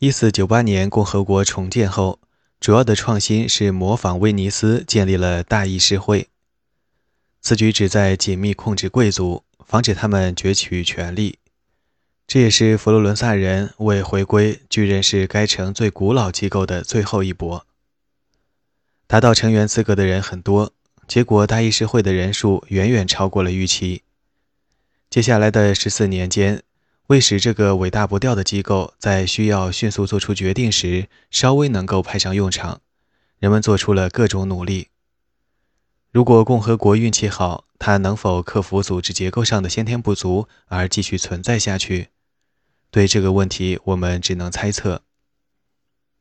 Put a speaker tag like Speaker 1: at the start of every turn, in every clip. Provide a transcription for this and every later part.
Speaker 1: 一四九八年共和国重建后，主要的创新是模仿威尼斯建立了大议事会。此举旨在紧密控制贵族，防止他们攫取权力。这也是佛罗伦萨人为回归巨人是该城最古老机构的最后一搏。达到成员资格的人很多，结果大议事会的人数远远超过了预期。接下来的十四年间，为使这个伟大不掉的机构在需要迅速做出决定时稍微能够派上用场，人们做出了各种努力。如果共和国运气好，它能否克服组织结构上的先天不足而继续存在下去？对这个问题，我们只能猜测。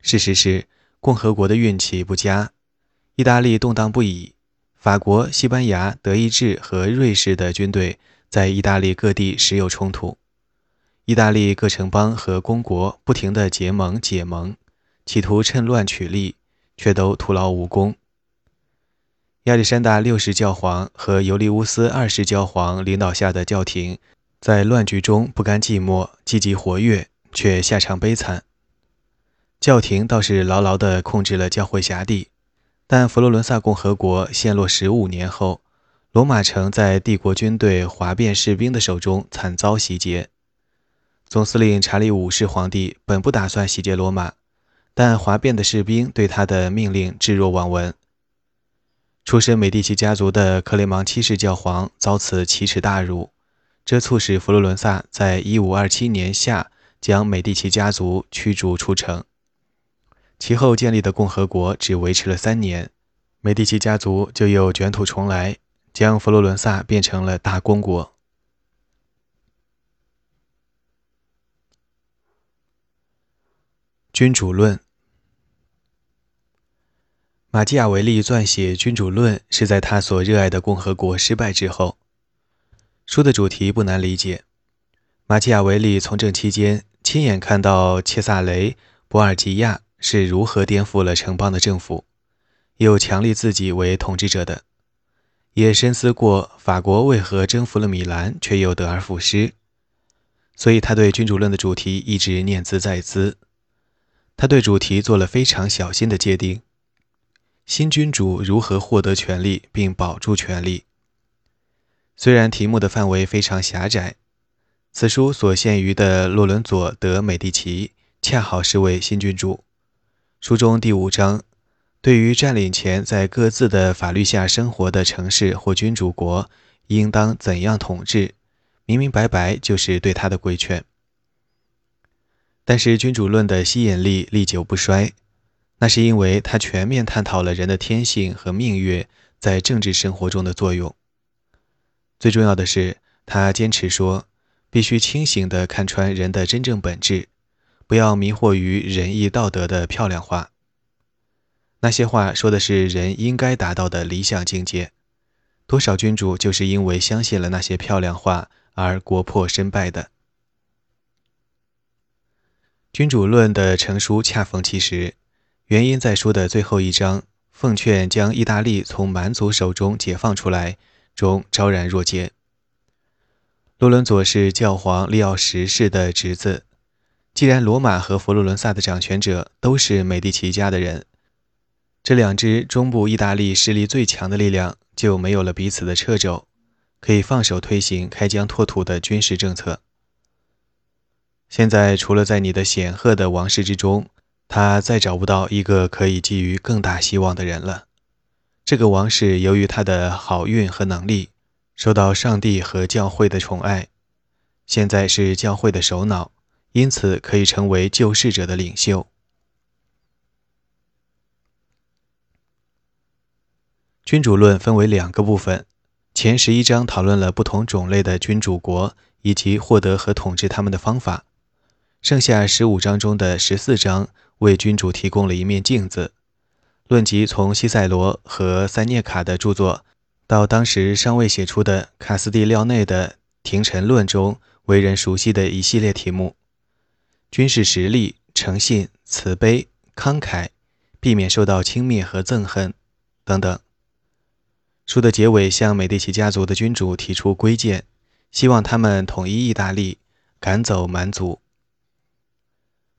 Speaker 1: 事实是，共和国的运气不佳。意大利动荡不已，法国、西班牙、德意志和瑞士的军队在意大利各地时有冲突。意大利各城邦和公国不停地结盟解盟，企图趁乱取利，却都徒劳无功。亚历山大六世教皇和尤利乌斯二世教皇领导下的教廷，在乱局中不甘寂寞，积极活跃，却下场悲惨。教廷倒是牢牢地控制了教会辖地，但佛罗伦萨共和国陷落十五年后，罗马城在帝国军队哗变士兵的手中惨遭洗劫。总司令查理五世皇帝本不打算洗劫罗马，但哗变的士兵对他的命令置若罔闻。出身美第奇家族的克雷芒七世教皇遭此奇耻大辱，这促使佛罗伦萨在1527年夏将美第奇家族驱逐出城。其后建立的共和国只维持了三年，美第奇家族就又卷土重来，将佛罗伦萨变成了大公国。君主论。马基雅维利撰写《君主论》是在他所热爱的共和国失败之后。书的主题不难理解：马基雅维利从政期间，亲眼看到切萨雷·博尔吉亚是如何颠覆了城邦的政府，又强力自己为统治者的，也深思过法国为何征服了米兰却又得而复失，所以他对《君主论》的主题一直念兹在兹。他对主题做了非常小心的界定：新君主如何获得权力并保住权力。虽然题目的范围非常狭窄，此书所限于的洛伦佐·德·美第奇恰好是位新君主。书中第五章对于占领前在各自的法律下生活的城市或君主国应当怎样统治，明明白白就是对他的规劝。但是君主论的吸引力历久不衰，那是因为它全面探讨了人的天性和命运在政治生活中的作用。最重要的是，他坚持说，必须清醒地看穿人的真正本质，不要迷惑于仁义道德的漂亮话。那些话说的是人应该达到的理想境界，多少君主就是因为相信了那些漂亮话而国破身败的。君主论的成书恰逢其时，原因在书的最后一章“奉劝将意大利从蛮族手中解放出来”中昭然若揭。洛伦佐是教皇利奥十世的侄子，既然罗马和佛罗伦萨的掌权者都是美第奇家的人，这两支中部意大利势力最强的力量就没有了彼此的掣肘，可以放手推行开疆拓土的军事政策。现在，除了在你的显赫的王室之中，他再找不到一个可以寄予更大希望的人了。这个王室由于他的好运和能力，受到上帝和教会的宠爱，现在是教会的首脑，因此可以成为救世者的领袖。君主论分为两个部分，前十一章讨论了不同种类的君主国以及获得和统治他们的方法。剩下十五章中的十四章为君主提供了一面镜子，论及从西塞罗和塞涅卡的著作，到当时尚未写出的卡斯蒂廖内的《廷臣论》中为人熟悉的一系列题目：军事实力、诚信、慈悲、慷慨、避免受到轻蔑和憎恨等等。书的结尾向美第奇家族的君主提出规谏，希望他们统一意大利，赶走蛮族。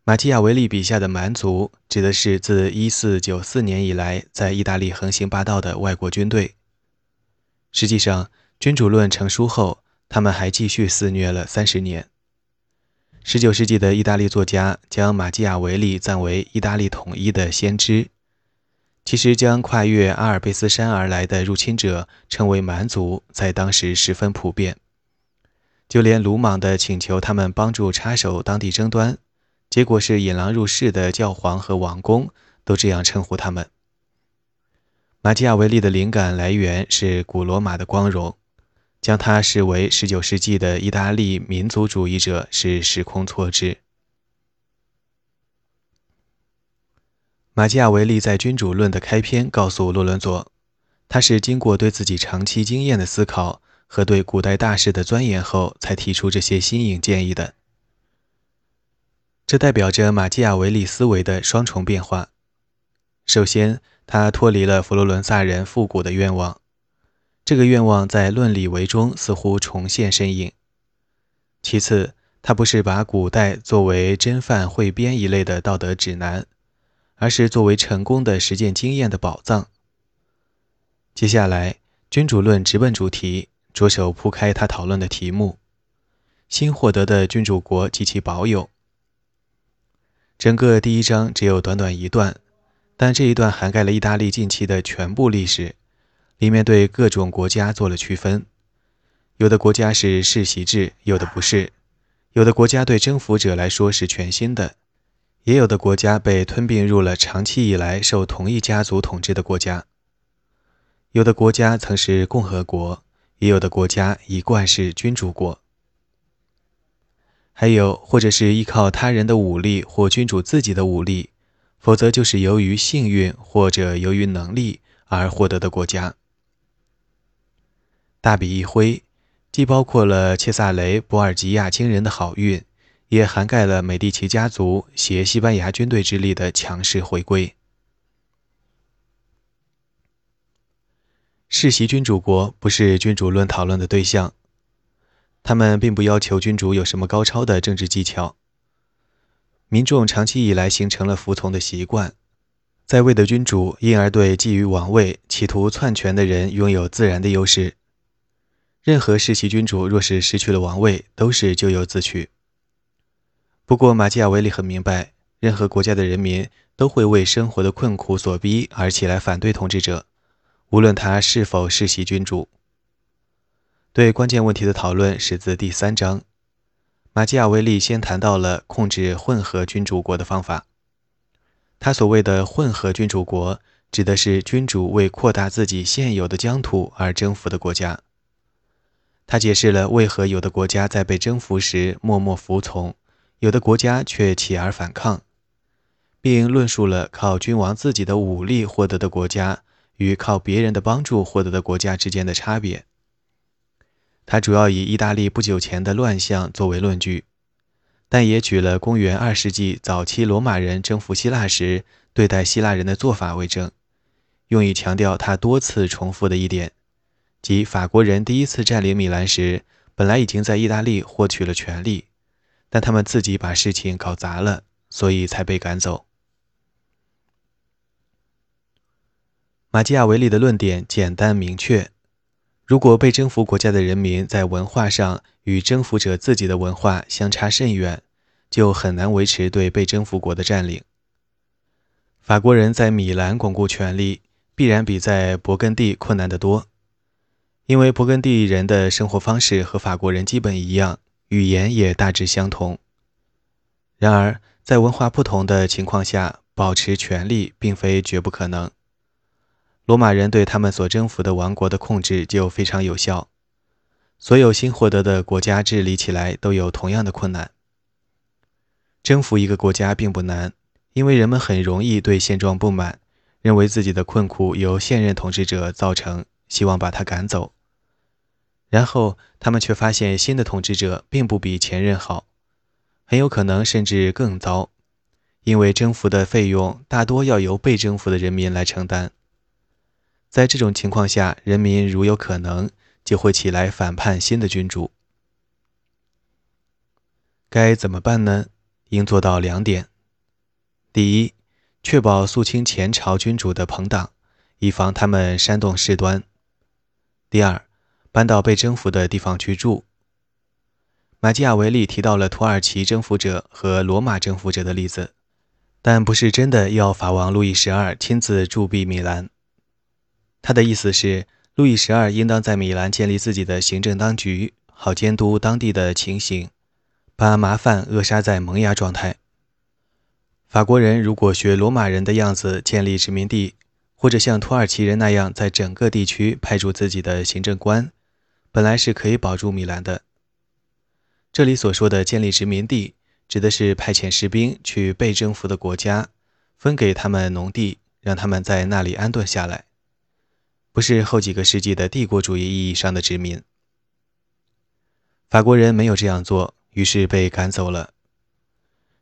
Speaker 1: 马基雅维利笔下的蛮族，指的是自1494年以来在意大利横行霸道的外国军队。实际上，君主论成书后，他们还继续肆虐了三十年。19世纪的意大利作家将马基雅维利赞为意大利统一的先知。其实，将跨越阿尔卑斯山而来的入侵者称为蛮族，在当时十分普遍。就连鲁莽地请求他们帮助插手当地争端，结果是引狼入室的教皇和王公都这样称呼他们。马基雅维利的灵感来源是古罗马的光荣，将他视为19世纪的意大利民族主义者是时空错置。马基雅维利在《君主论》的开篇告诉洛伦佐，他是经过对自己长期经验的思考和对古代大事的钻研后，才提出这些新颖建议的。这代表着马基雅维利思维的双重变化。首先，他脱离了佛罗伦萨人复古的愿望，这个愿望在《论理维》中似乎重现身影。其次，他不是把古代作为真犯汇编一类的道德指南。而是作为成功的实践经验的宝藏。接下来，君主论直奔主题，着手铺开他讨论的题目：新获得的君主国及其保有。整个第一章只有短短一段，但这一段涵盖了意大利近期的全部历史，里面对各种国家做了区分。有的国家是世袭制，有的不是；有的国家对征服者来说是全新的。也有的国家被吞并入了长期以来受同一家族统治的国家。有的国家曾是共和国，也有的国家一贯是君主国。还有，或者是依靠他人的武力或君主自己的武力，否则就是由于幸运或者由于能力而获得的国家。大笔一挥，既包括了切萨雷·博尔吉亚惊人的好运。也涵盖了美第奇家族携西班牙军队之力的强势回归。世袭君主国不是君主论讨论的对象，他们并不要求君主有什么高超的政治技巧。民众长期以来形成了服从的习惯，在位的君主因而对觊觎王位、企图篡权的人拥有自然的优势。任何世袭君主若是失去了王位，都是咎由自取。不过，马基雅维利很明白，任何国家的人民都会为生活的困苦所逼而起来反对统治者，无论他是否世袭君主。对关键问题的讨论始自第三章。马基雅维利先谈到了控制混合君主国的方法。他所谓的混合君主国，指的是君主为扩大自己现有的疆土而征服的国家。他解释了为何有的国家在被征服时默默服从。有的国家却起而反抗，并论述了靠君王自己的武力获得的国家与靠别人的帮助获得的国家之间的差别。他主要以意大利不久前的乱象作为论据，但也举了公元二世纪早期罗马人征服希腊时对待希腊人的做法为证，用以强调他多次重复的一点，即法国人第一次占领米兰时，本来已经在意大利获取了权力。但他们自己把事情搞砸了，所以才被赶走。马基雅维利的论点简单明确：如果被征服国家的人民在文化上与征服者自己的文化相差甚远，就很难维持对被征服国的占领。法国人在米兰巩固权力，必然比在勃艮第困难得多，因为勃艮第人的生活方式和法国人基本一样。语言也大致相同，然而在文化不同的情况下，保持权力并非绝不可能。罗马人对他们所征服的王国的控制就非常有效，所有新获得的国家治理起来都有同样的困难。征服一个国家并不难，因为人们很容易对现状不满，认为自己的困苦由现任统治者造成，希望把他赶走。然后他们却发现新的统治者并不比前任好，很有可能甚至更糟，因为征服的费用大多要由被征服的人民来承担。在这种情况下，人民如有可能就会起来反叛新的君主。该怎么办呢？应做到两点：第一，确保肃清前朝君主的朋党，以防他们煽动事端；第二，搬到被征服的地方居住。马基雅维利提到了土耳其征服者和罗马征服者的例子，但不是真的要法王路易十二亲自驻跸米兰。他的意思是，路易十二应当在米兰建立自己的行政当局，好监督当地的情形，把麻烦扼杀在萌芽状态。法国人如果学罗马人的样子建立殖民地，或者像土耳其人那样在整个地区派驻自己的行政官，本来是可以保住米兰的。这里所说的建立殖民地，指的是派遣士兵去被征服的国家，分给他们农地，让他们在那里安顿下来，不是后几个世纪的帝国主义意义上的殖民。法国人没有这样做，于是被赶走了。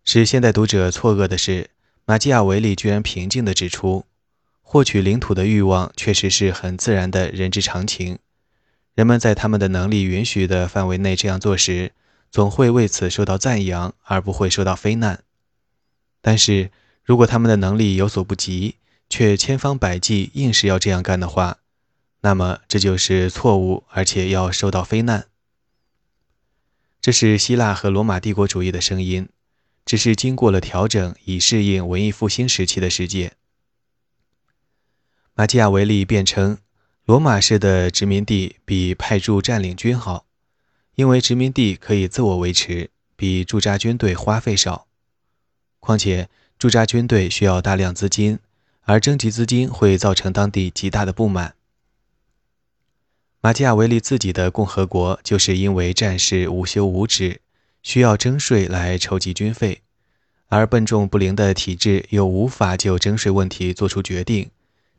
Speaker 1: 使现代读者错愕的是，马基雅维利居然平静地指出，获取领土的欲望确实是很自然的人之常情。人们在他们的能力允许的范围内这样做时，总会为此受到赞扬，而不会受到非难。但是如果他们的能力有所不及，却千方百计硬是要这样干的话，那么这就是错误，而且要受到非难。这是希腊和罗马帝国主义的声音。只是经过了调整，以适应文艺复兴时期的世界。马基亚维利辩称，罗马式的殖民地比派驻占领军好，因为殖民地可以自我维持，比驻扎军队花费少。况且，驻扎军队需要大量资金，而征集资金会造成当地极大的不满。马基亚维利自己的共和国就是因为战事无休无止。需要征税来筹集军费，而笨重不灵的体制又无法就征税问题做出决定，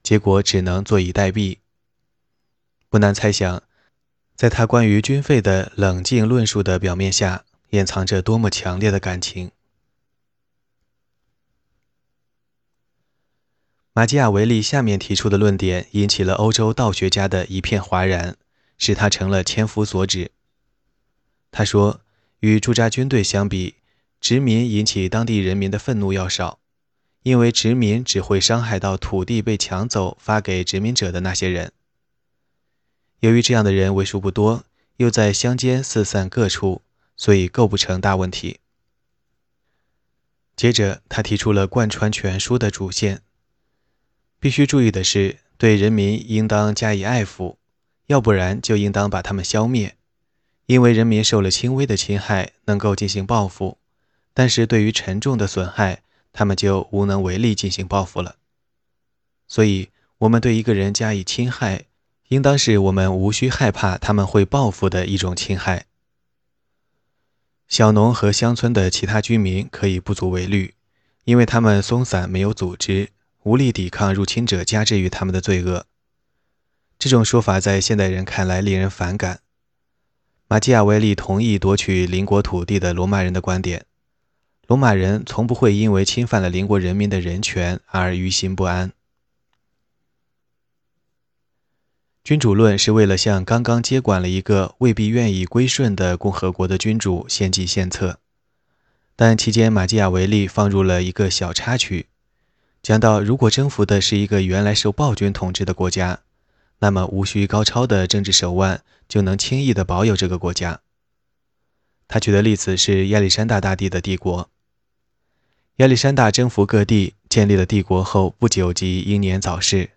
Speaker 1: 结果只能坐以待毙。不难猜想，在他关于军费的冷静论述的表面下，掩藏着多么强烈的感情。马基雅维利下面提出的论点引起了欧洲道学家的一片哗然，使他成了千夫所指。他说。与驻扎军队相比，殖民引起当地人民的愤怒要少，因为殖民只会伤害到土地被抢走发给殖民者的那些人。由于这样的人为数不多，又在乡间四散各处，所以构不成大问题。接着，他提出了贯穿全书的主线：必须注意的是，对人民应当加以爱抚，要不然就应当把他们消灭。因为人民受了轻微的侵害，能够进行报复；但是对于沉重的损害，他们就无能为力进行报复了。所以，我们对一个人加以侵害，应当是我们无需害怕他们会报复的一种侵害。小农和乡村的其他居民可以不足为虑，因为他们松散没有组织，无力抵抗入侵者加之于他们的罪恶。这种说法在现代人看来令人反感。马基雅维利同意夺取邻国土地的罗马人的观点。罗马人从不会因为侵犯了邻国人民的人权而于心不安。君主论是为了向刚刚接管了一个未必愿意归顺的共和国的君主献计献策，但期间马基雅维利放入了一个小插曲，讲到如果征服的是一个原来受暴君统治的国家。那么，无需高超的政治手腕，就能轻易地保有这个国家。他举的例子是亚历山大大帝的帝国。亚历山大征服各地，建立了帝国后不久即英年早逝，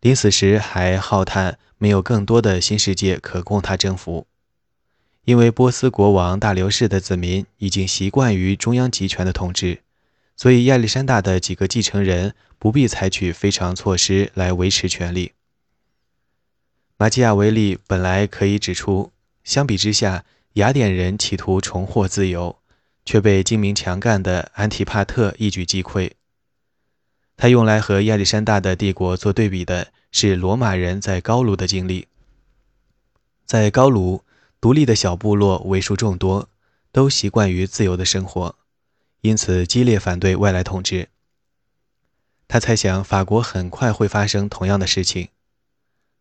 Speaker 1: 临死时还浩叹没有更多的新世界可供他征服，因为波斯国王大流士的子民已经习惯于中央集权的统治，所以亚历山大的几个继承人不必采取非常措施来维持权力。马基亚维利本来可以指出，相比之下，雅典人企图重获自由，却被精明强干的安提帕特一举击溃。他用来和亚历山大的帝国做对比的是罗马人在高卢的经历。在高卢，独立的小部落为数众多，都习惯于自由的生活，因此激烈反对外来统治。他猜想法国很快会发生同样的事情。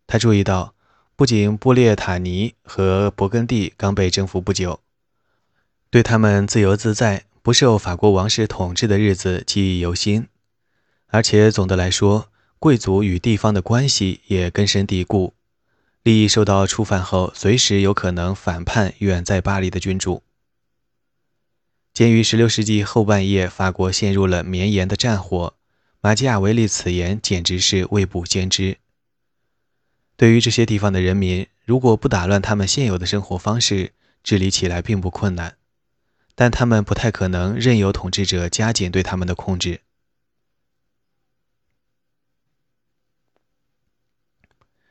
Speaker 1: 他注意到，不仅布列塔尼和勃艮第刚被征服不久，对他们自由自在、不受法国王室统治的日子记忆犹新，而且总的来说，贵族与地方的关系也根深蒂固，利益受到触犯后，随时有可能反叛远在巴黎的君主。鉴于16世纪后半叶法国陷入了绵延的战火，马基雅维利此言简直是未卜先知。对于这些地方的人民，如果不打乱他们现有的生活方式，治理起来并不困难，但他们不太可能任由统治者加紧对他们的控制。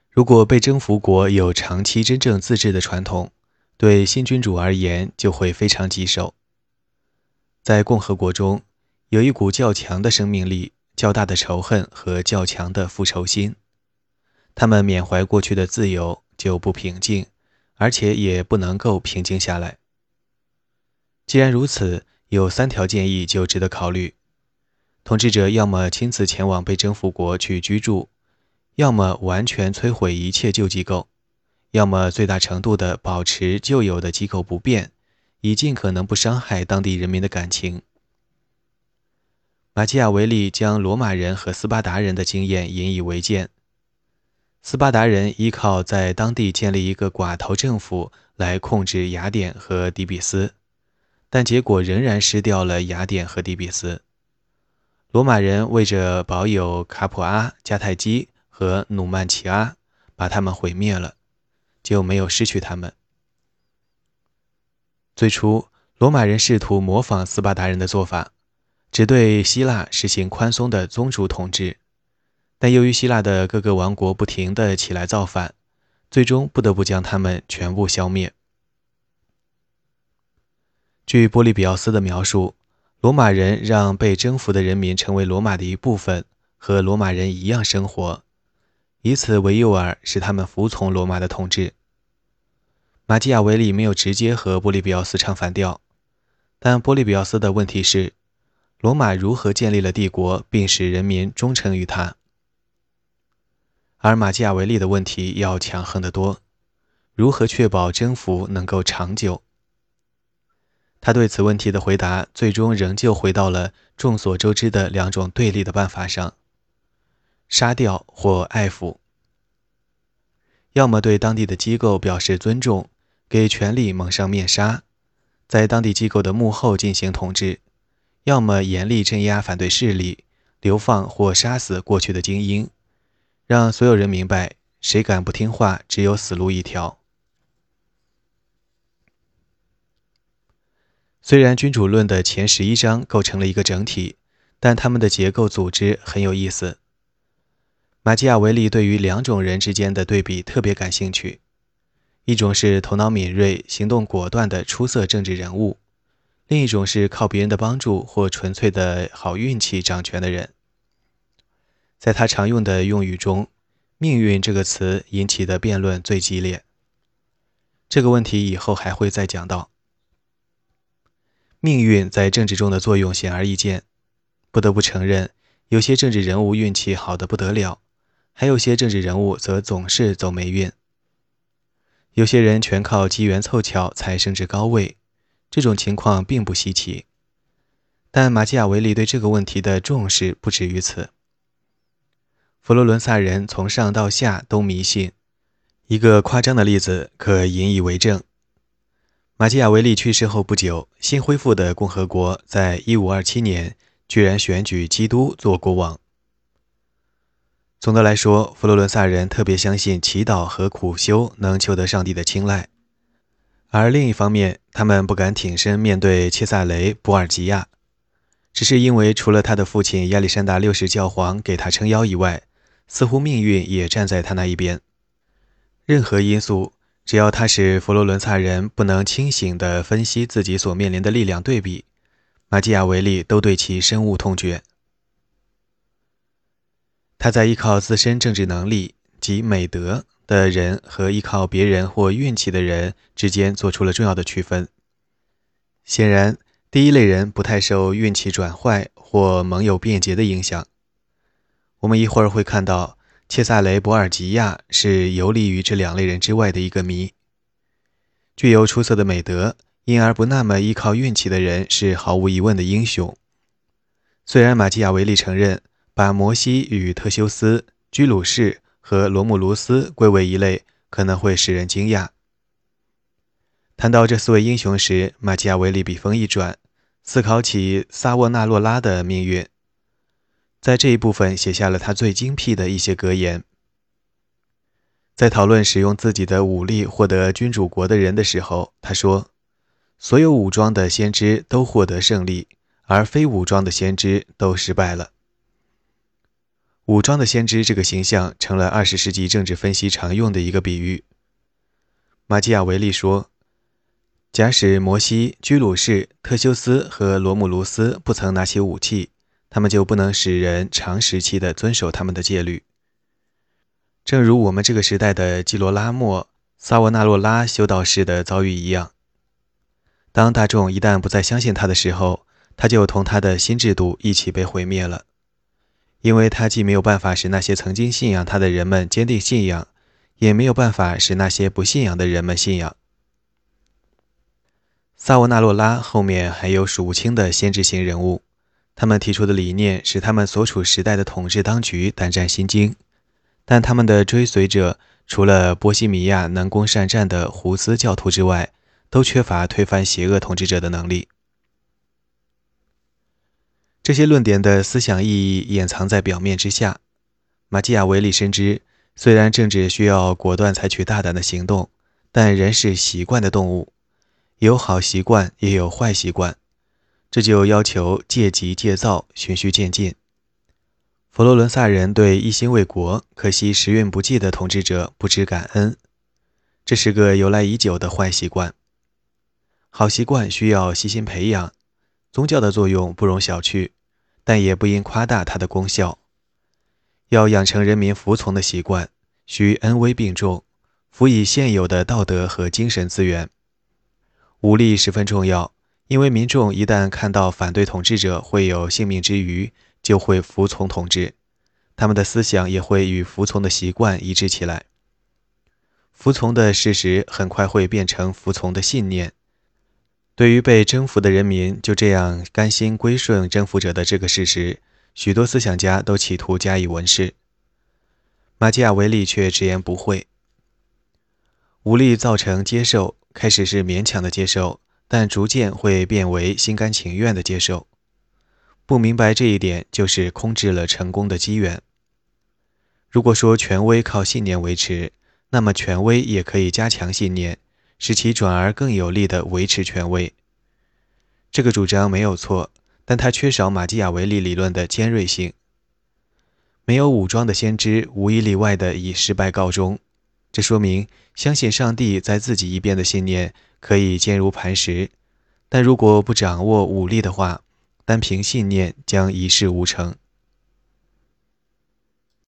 Speaker 1: 如果被征服国有长期真正自治的传统，对新君主而言就会非常棘手。在共和国中，有一股较强的生命力、较大的仇恨和较强的复仇心。他们缅怀过去的自由，就不平静，而且也不能够平静下来。既然如此，有三条建议就值得考虑：统治者要么亲自前往被征服国去居住，要么完全摧毁一切旧机构，要么最大程度地保持旧有的机构不变。以尽可能不伤害当地人民的感情。马基雅维利将罗马人和斯巴达人的经验引以为鉴。斯巴达人依靠在当地建立一个寡头政府来控制雅典和底比斯，但结果仍然失掉了雅典和底比斯。罗马人为着保有卡普阿、迦太基和努曼齐阿，把他们毁灭了，就没有失去他们。最初，罗马人试图模仿斯巴达人的做法，只对希腊实行宽松的宗主统治。但由于希腊的各个王国不停地起来造反，最终不得不将他们全部消灭。据波利比奥斯的描述，罗马人让被征服的人民成为罗马的一部分，和罗马人一样生活，以此为诱饵，使他们服从罗马的统治。马基雅维利没有直接和波利比奥斯唱反调，但波利比奥斯的问题是：罗马如何建立了帝国，并使人民忠诚于他？而马基雅维利的问题要强横得多：如何确保征服能够长久？他对此问题的回答，最终仍旧回到了众所周知的两种对立的办法上：杀掉或爱抚。要么对当地的机构表示尊重。给权力蒙上面纱，在当地机构的幕后进行统治；要么严厉镇压反对势力，流放或杀死过去的精英，让所有人明白，谁敢不听话，只有死路一条。虽然君主论的前十一章构成了一个整体，但他们的结构组织很有意思。马基雅维利对于两种人之间的对比特别感兴趣。一种是头脑敏锐、行动果断的出色政治人物，另一种是靠别人的帮助或纯粹的好运气掌权的人。在他常用的用语中，“命运”这个词引起的辩论最激烈。这个问题以后还会再讲到。命运在政治中的作用显而易见，不得不承认，有些政治人物运气好得不得了，还有些政治人物则总是走霉运。有些人全靠机缘凑巧才升至高位，这种情况并不稀奇。但马基雅维利对这个问题的重视不止于此。佛罗伦萨人从上到下都迷信，一个夸张的例子可引以为证：马基雅维利去世后不久，新恢复的共和国在1527年居然选举基督做国王。总的来说，佛罗伦萨人特别相信祈祷和苦修能求得上帝的青睐，而另一方面，他们不敢挺身面对切萨雷·博尔吉亚，只是因为除了他的父亲亚历山大六世教皇给他撑腰以外，似乎命运也站在他那一边。任何因素，只要他使佛罗伦萨人不能清醒地分析自己所面临的力量对比，马基雅维利都对其深恶痛绝。他在依靠自身政治能力及美德的人和依靠别人或运气的人之间做出了重要的区分。显然，第一类人不太受运气转坏或盟友变节的影响。我们一会儿会看到，切萨雷·博尔吉亚是游离于这两类人之外的一个谜。具有出色的美德，因而不那么依靠运气的人是毫无疑问的英雄。虽然马基雅维利承认把摩西与特修斯、居鲁士和罗姆卢斯归为一类可能会使人惊讶。谈到这四位英雄时，马基雅维利笔锋一转，思考起萨沃纳洛拉的命运，在这一部分写下了他最精辟的一些格言。在讨论使用自己的武力获得君主国的人的时候，他说：“所有武装的先知都获得胜利，而非武装的先知都失败了。”武装的先知这个形象成了二十世纪政治分析常用的一个比喻。马基雅维利说：“假使摩西、居鲁士、特修斯和罗姆卢斯不曾拿起武器，他们就不能使人长时期地遵守他们的戒律。”正如我们这个时代的基罗拉莫、萨沃纳洛拉修道士的遭遇一样，当大众一旦不再相信他的时候，他就同他的新制度一起被毁灭了，因为他既没有办法使那些曾经信仰他的人们坚定信仰，也没有办法使那些不信仰的人们信仰。萨沃纳洛拉后面还有数不清的先知型人物，他们提出的理念使他们所处时代的统治当局胆战心惊。但他们的追随者，除了波西米亚能攻善战的胡斯教徒之外，都缺乏推翻邪恶统治者的能力。这些论点的思想意义掩藏在表面之下。马基雅维利深知，虽然政治需要果断采取大胆的行动，但人是习惯的动物，有好习惯也有坏习惯，这就要求戒急戒躁，循序渐进。佛罗伦萨人对一心为国、可惜时运不济的统治者不知感恩，这是个由来已久的坏习惯。好习惯需要细心培养，宗教的作用不容小觑，但也不应夸大它的功效。要养成人民服从的习惯，需恩威并重，辅以现有的道德和精神资源。武力十分重要，因为民众一旦看到反对统治者会有性命之余，就会服从统治，他们的思想也会与服从的习惯一致起来。服从的事实很快会变成服从的信念。对于被征服的人民就这样甘心归顺征服者的这个事实，许多思想家都企图加以文饰。马基雅维利却直言不讳。武力造成接受，开始是勉强的接受，但逐渐会变为心甘情愿的接受。不明白这一点，就是空置了成功的机缘。如果说权威靠信念维持，那么权威也可以加强信念，使其转而更有力地维持权威。这个主张没有错，但它缺少马基雅维利理论的尖锐性。没有武装的先知，无一例外地以失败告终。这说明相信上帝在自己一边的信念可以坚如磐石，但如果不掌握武力的话，单凭信念将一事无成。